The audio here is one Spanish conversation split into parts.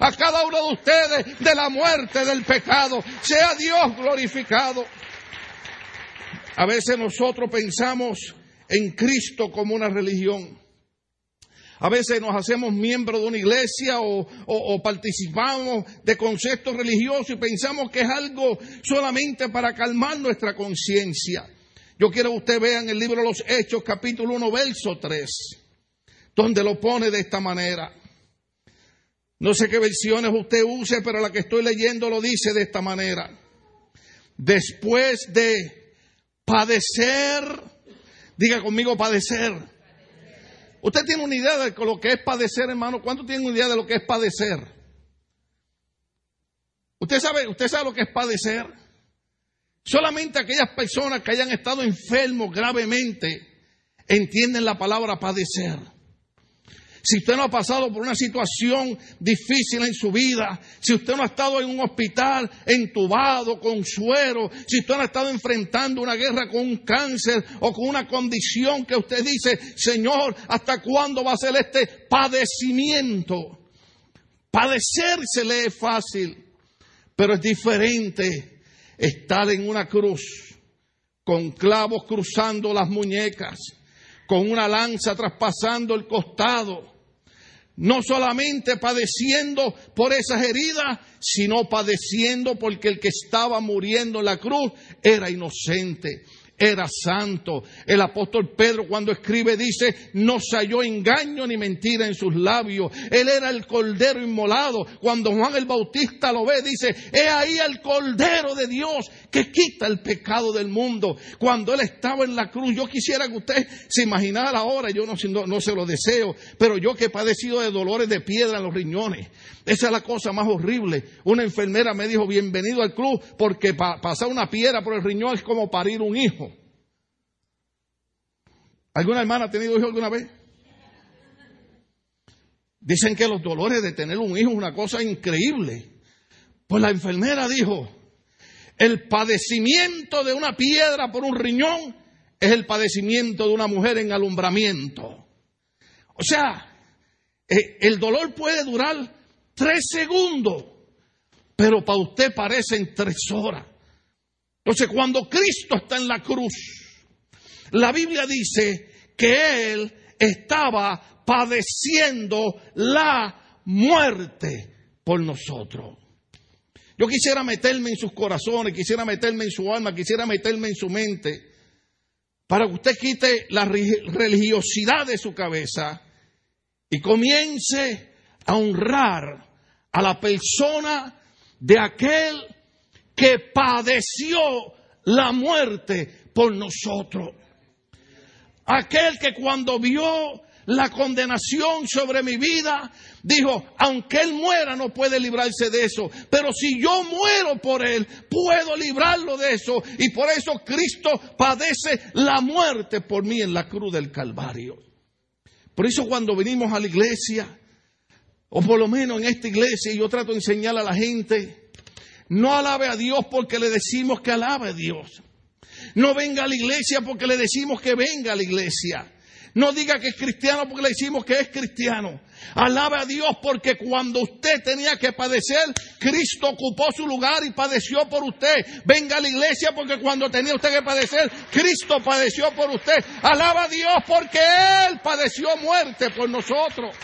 a cada uno de ustedes de la muerte, del pecado. Sea Dios glorificado. A veces nosotros pensamos en Cristo como una religión. A veces nos hacemos miembros de una iglesia o, o, participamos de conceptos religiosos y pensamos que es algo solamente para calmar nuestra conciencia. Yo quiero que usted vea en el libro de los Hechos, capítulo 1, verso 3, donde lo pone de esta manera. No sé qué versiones usted use, pero la que estoy leyendo lo dice de esta manera. Después de padecer, diga conmigo padecer Usted tiene una idea de lo que es padecer, hermano. ¿Cuánto tiene una idea de lo que es padecer? Usted sabe, usted sabe lo que es padecer. Solamente aquellas personas que hayan estado enfermos gravemente entienden la palabra padecer. Si usted no ha pasado por una situación difícil en su vida, si usted no ha estado en un hospital entubado con suero, si usted no ha estado enfrentando una guerra con un cáncer o con una condición que usted dice, Señor, ¿hasta cuándo va a ser este padecimiento? Padecer se lee fácil, pero es diferente estar en una cruz con clavos cruzando las muñecas, con una lanza traspasando el costado no solamente padeciendo por esas heridas, sino padeciendo porque el que estaba muriendo en la cruz era inocente era santo. El apóstol Pedro cuando escribe dice, no se halló engaño ni mentira en sus labios. Él era el cordero inmolado. Cuando Juan el Bautista lo ve, dice, he ahí el cordero de Dios que quita el pecado del mundo. Cuando él estaba en la cruz, yo quisiera que usted se imaginara ahora, yo no, no, no se lo deseo, pero yo que he padecido de dolores de piedra en los riñones, esa es la cosa más horrible. Una enfermera me dijo, bienvenido al club, porque pasar una piedra por el riñón es como parir un hijo. ¿Alguna hermana ha tenido hijo alguna vez? Dicen que los dolores de tener un hijo es una cosa increíble. Pues la enfermera dijo, el padecimiento de una piedra por un riñón es el padecimiento de una mujer en alumbramiento. O sea, eh, el dolor puede durar tres segundos, pero para usted parecen tres horas. Entonces, cuando Cristo está en la cruz, la Biblia dice que Él estaba padeciendo la muerte por nosotros. Yo quisiera meterme en sus corazones, quisiera meterme en su alma, quisiera meterme en su mente, para que usted quite la religiosidad de su cabeza y comience a honrar a la persona de aquel que padeció la muerte por nosotros. Aquel que cuando vio la condenación sobre mi vida, dijo, aunque Él muera no puede librarse de eso, pero si yo muero por Él, puedo librarlo de eso. Y por eso Cristo padece la muerte por mí en la cruz del Calvario. Por eso cuando venimos a la iglesia, o por lo menos en esta iglesia, yo trato de enseñar a la gente, no alabe a Dios porque le decimos que alabe a Dios. No venga a la iglesia porque le decimos que venga a la iglesia. No diga que es cristiano porque le decimos que es cristiano. Alabe a Dios porque cuando usted tenía que padecer, Cristo ocupó su lugar y padeció por usted. Venga a la iglesia porque cuando tenía usted que padecer, Cristo padeció por usted. Alaba a Dios porque Él padeció muerte por nosotros.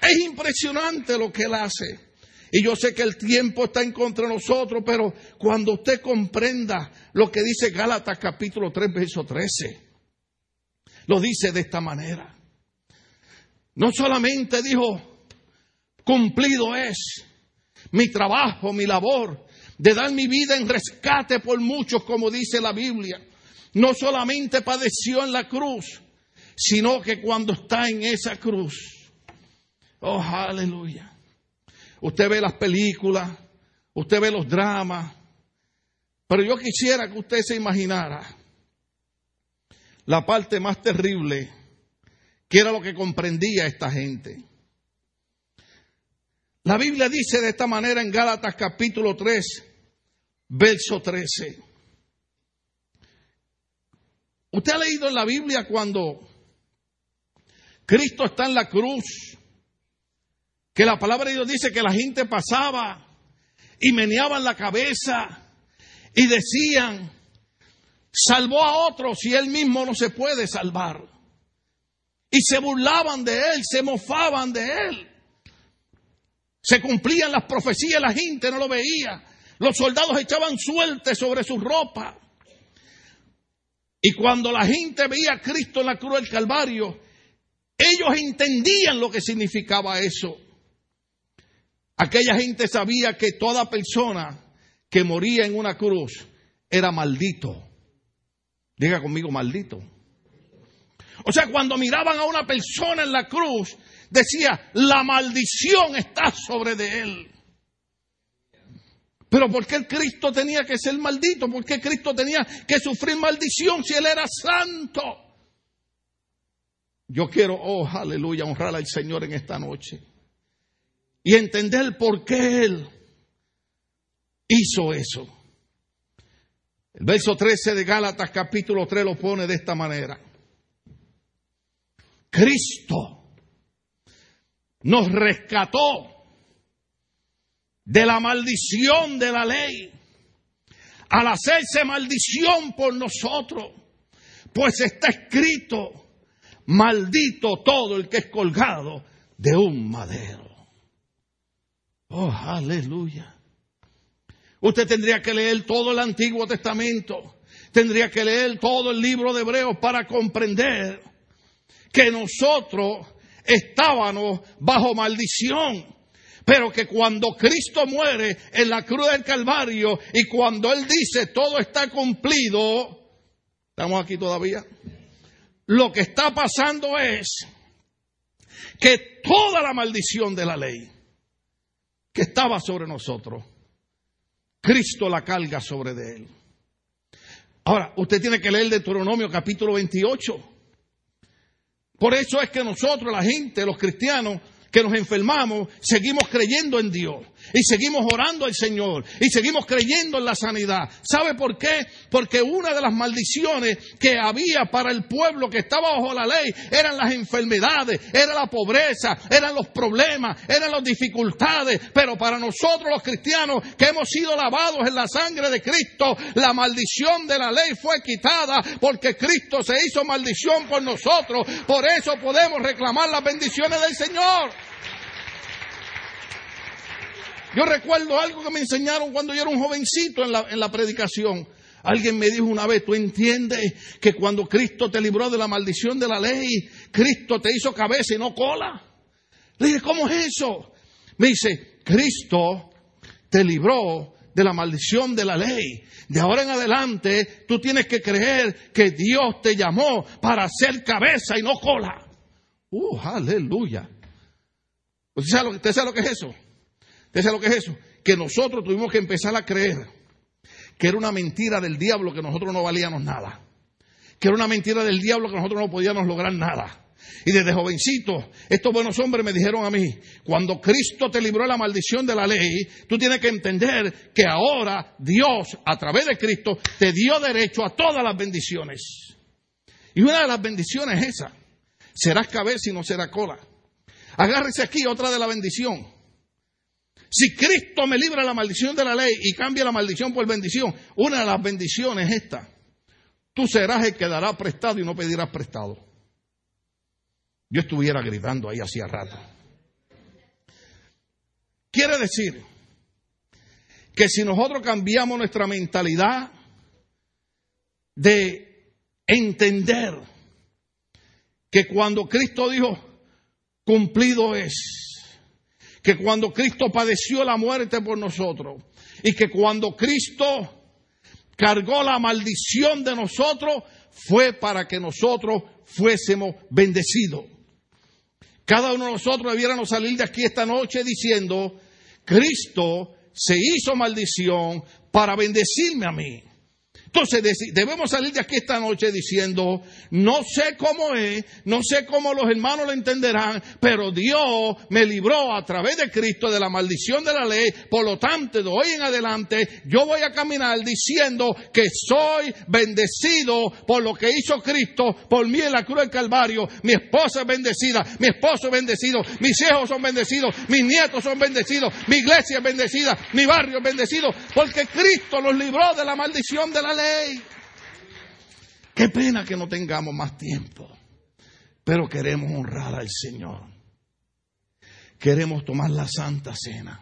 Es impresionante lo que Él hace. Y yo sé que el tiempo está en contra de nosotros, pero cuando usted comprenda lo que dice Gálatas capítulo 3, verso 13, lo dice de esta manera. No solamente dijo, cumplido es mi trabajo, mi labor, de dar mi vida en rescate por muchos, como dice la Biblia. No solamente padeció en la cruz, sino que cuando está en esa cruz, Oh, aleluya. Usted ve las películas, usted ve los dramas, pero yo quisiera que usted se imaginara la parte más terrible, que era lo que comprendía esta gente. La Biblia dice de esta manera en Gálatas capítulo 3, verso 13. Usted ha leído en la Biblia cuando Cristo está en la cruz que la palabra de Dios dice que la gente pasaba y meneaban la cabeza y decían, salvó a otros y él mismo no se puede salvar. Y se burlaban de él, se mofaban de él. Se cumplían las profecías, la gente no lo veía. Los soldados echaban suerte sobre su ropa. Y cuando la gente veía a Cristo en la cruz del Calvario, ellos entendían lo que significaba eso. Aquella gente sabía que toda persona que moría en una cruz era maldito. Diga conmigo, maldito. O sea, cuando miraban a una persona en la cruz, decía, la maldición está sobre de él. Pero ¿por qué Cristo tenía que ser maldito? ¿Por qué Cristo tenía que sufrir maldición si Él era santo? Yo quiero, oh, aleluya, honrar al Señor en esta noche. Y entender por qué Él hizo eso. El verso 13 de Gálatas capítulo 3 lo pone de esta manera. Cristo nos rescató de la maldición de la ley, al hacerse maldición por nosotros, pues está escrito, maldito todo el que es colgado de un madero. Oh, aleluya. Usted tendría que leer todo el Antiguo Testamento, tendría que leer todo el libro de Hebreos para comprender que nosotros estábamos bajo maldición. Pero que cuando Cristo muere en la cruz del Calvario y cuando Él dice todo está cumplido, ¿estamos aquí todavía? Lo que está pasando es que toda la maldición de la ley que estaba sobre nosotros, Cristo la carga sobre de Él. Ahora, usted tiene que leer Deuteronomio capítulo 28. Por eso es que nosotros, la gente, los cristianos, que nos enfermamos, seguimos creyendo en Dios y seguimos orando al Señor y seguimos creyendo en la sanidad. ¿Sabe por qué? Porque una de las maldiciones que había para el pueblo que estaba bajo la ley eran las enfermedades, era la pobreza, eran los problemas, eran las dificultades. Pero para nosotros los cristianos que hemos sido lavados en la sangre de Cristo, la maldición de la ley fue quitada porque Cristo se hizo maldición por nosotros. Por eso podemos reclamar las bendiciones del Señor. Yo recuerdo algo que me enseñaron cuando yo era un jovencito en la, en la predicación. Alguien me dijo una vez, tú entiendes que cuando Cristo te libró de la maldición de la ley, Cristo te hizo cabeza y no cola. Le dije, ¿cómo es eso? Me dice, Cristo te libró de la maldición de la ley. De ahora en adelante, tú tienes que creer que Dios te llamó para ser cabeza y no cola. Uh, aleluya. ¿Usted sabe lo, ¿Usted sabe lo que es eso? ¿Usted sabe lo que es eso? Que nosotros tuvimos que empezar a creer que era una mentira del diablo que nosotros no valíamos nada. Que era una mentira del diablo que nosotros no podíamos lograr nada. Y desde jovencito, estos buenos hombres me dijeron a mí, cuando Cristo te libró de la maldición de la ley, tú tienes que entender que ahora Dios, a través de Cristo, te dio derecho a todas las bendiciones. Y una de las bendiciones es esa. Serás cabeza y no será cola. Agárrese aquí otra de la bendición. Si Cristo me libra la maldición de la ley y cambia la maldición por bendición, una de las bendiciones es esta. Tú serás el que dará prestado y no pedirás prestado. Yo estuviera gritando ahí hacía rato. Quiere decir que si nosotros cambiamos nuestra mentalidad de entender que cuando Cristo dijo, cumplido es, que cuando Cristo padeció la muerte por nosotros y que cuando Cristo cargó la maldición de nosotros fue para que nosotros fuésemos bendecidos. Cada uno de nosotros debiéramos salir de aquí esta noche diciendo, Cristo se hizo maldición para bendecirme a mí. Entonces debemos salir de aquí esta noche diciendo, no sé cómo es, no sé cómo los hermanos lo entenderán, pero Dios me libró a través de Cristo de la maldición de la ley. Por lo tanto, de hoy en adelante, yo voy a caminar diciendo que soy bendecido por lo que hizo Cristo por mí en la cruz del Calvario. Mi esposa es bendecida, mi esposo es bendecido, mis hijos son bendecidos, mis nietos son bendecidos, mi iglesia es bendecida, mi barrio es bendecido, porque Cristo nos libró de la maldición de la ley. Qué pena que no tengamos más tiempo, pero queremos honrar al Señor. Queremos tomar la santa cena.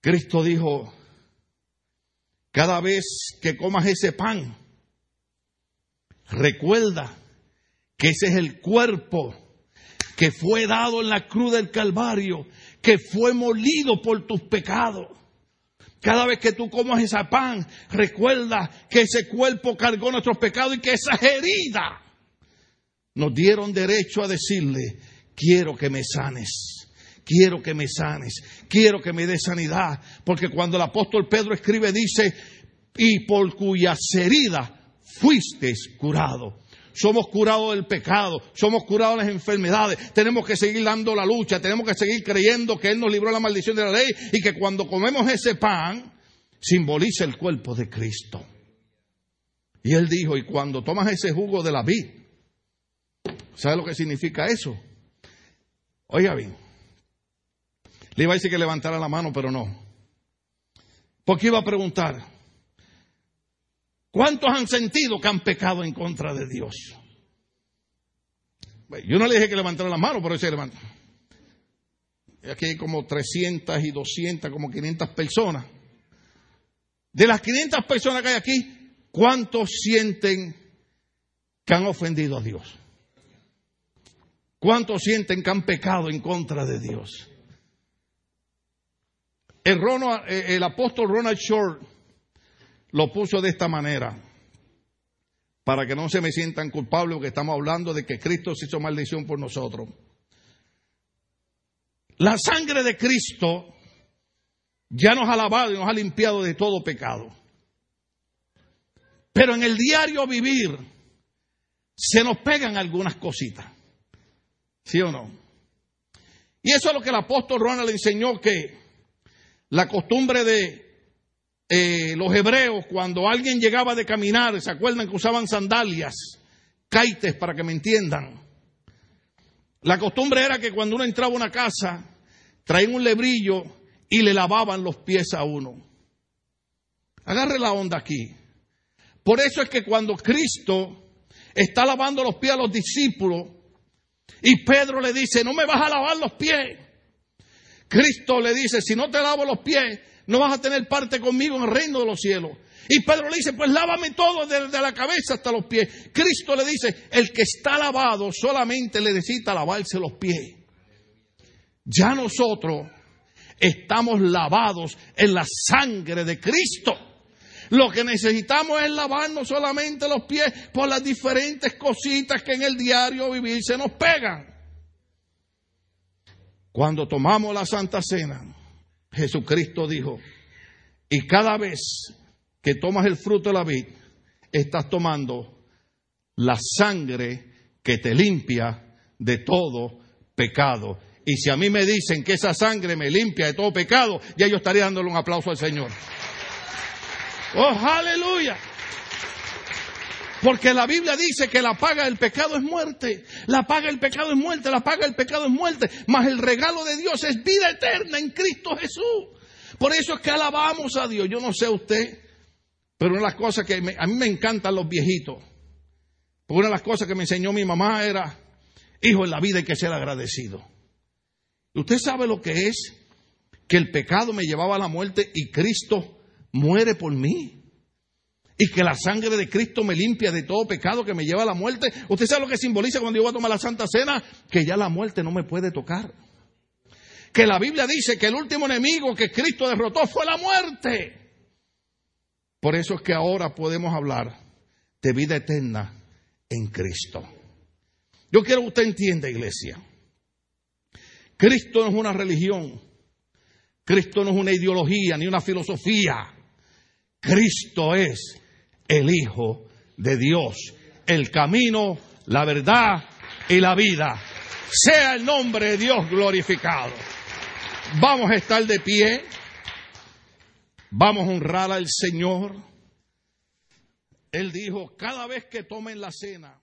Cristo dijo, cada vez que comas ese pan, recuerda que ese es el cuerpo que fue dado en la cruz del Calvario, que fue molido por tus pecados. Cada vez que tú comas ese pan, recuerda que ese cuerpo cargó nuestros pecados y que esas heridas nos dieron derecho a decirle, quiero que me sanes. Quiero que me sanes, quiero que me des sanidad, porque cuando el apóstol Pedro escribe dice, y por cuyas heridas fuiste curado somos curados del pecado, somos curados de las enfermedades, tenemos que seguir dando la lucha, tenemos que seguir creyendo que Él nos libró de la maldición de la ley y que cuando comemos ese pan simboliza el cuerpo de Cristo. Y Él dijo, y cuando tomas ese jugo de la vid, ¿sabe lo que significa eso? Oiga bien, le iba a decir que levantara la mano, pero no. Porque iba a preguntar, ¿Cuántos han sentido que han pecado en contra de Dios? Yo no le dije que levantara la mano, pero se levanta. Aquí hay como 300 y 200, como 500 personas. De las 500 personas que hay aquí, ¿cuántos sienten que han ofendido a Dios? ¿Cuántos sienten que han pecado en contra de Dios? El, eh, el apóstol Ronald Short lo puso de esta manera, para que no se me sientan culpables porque estamos hablando de que Cristo se hizo maldición por nosotros. La sangre de Cristo ya nos ha lavado y nos ha limpiado de todo pecado. Pero en el diario vivir se nos pegan algunas cositas. ¿Sí o no? Y eso es lo que el apóstol Ronald enseñó que la costumbre de eh, los hebreos, cuando alguien llegaba de caminar, ¿se acuerdan que usaban sandalias, caites, para que me entiendan? La costumbre era que cuando uno entraba a una casa, traían un lebrillo y le lavaban los pies a uno. Agarre la onda aquí. Por eso es que cuando Cristo está lavando los pies a los discípulos y Pedro le dice, no me vas a lavar los pies. Cristo le dice, si no te lavo los pies, no vas a tener parte conmigo en el reino de los cielos. Y Pedro le dice, pues lávame todo desde la cabeza hasta los pies. Cristo le dice, el que está lavado solamente le necesita lavarse los pies. Ya nosotros estamos lavados en la sangre de Cristo. Lo que necesitamos es lavarnos solamente los pies por las diferentes cositas que en el diario vivir se nos pegan. Cuando tomamos la Santa Cena, Jesucristo dijo, y cada vez que tomas el fruto de la vid, estás tomando la sangre que te limpia de todo pecado. Y si a mí me dicen que esa sangre me limpia de todo pecado, ya yo estaría dándole un aplauso al Señor. Oh, aleluya. Porque la Biblia dice que la paga del pecado es muerte. La paga del pecado es muerte, la paga del pecado es muerte. Mas el regalo de Dios es vida eterna en Cristo Jesús. Por eso es que alabamos a Dios. Yo no sé usted, pero una de las cosas que a mí me encantan los viejitos. Porque una de las cosas que me enseñó mi mamá era, hijo, en la vida hay que ser agradecido. ¿Usted sabe lo que es? Que el pecado me llevaba a la muerte y Cristo muere por mí y que la sangre de Cristo me limpia de todo pecado que me lleva a la muerte. ¿Usted sabe lo que simboliza cuando yo voy a tomar la Santa Cena? Que ya la muerte no me puede tocar. Que la Biblia dice que el último enemigo que Cristo derrotó fue la muerte. Por eso es que ahora podemos hablar de vida eterna en Cristo. Yo quiero que usted entienda, iglesia. Cristo no es una religión. Cristo no es una ideología ni una filosofía. Cristo es el Hijo de Dios, el camino, la verdad y la vida. Sea el nombre de Dios glorificado. Vamos a estar de pie. Vamos a honrar al Señor. Él dijo, cada vez que tomen la cena,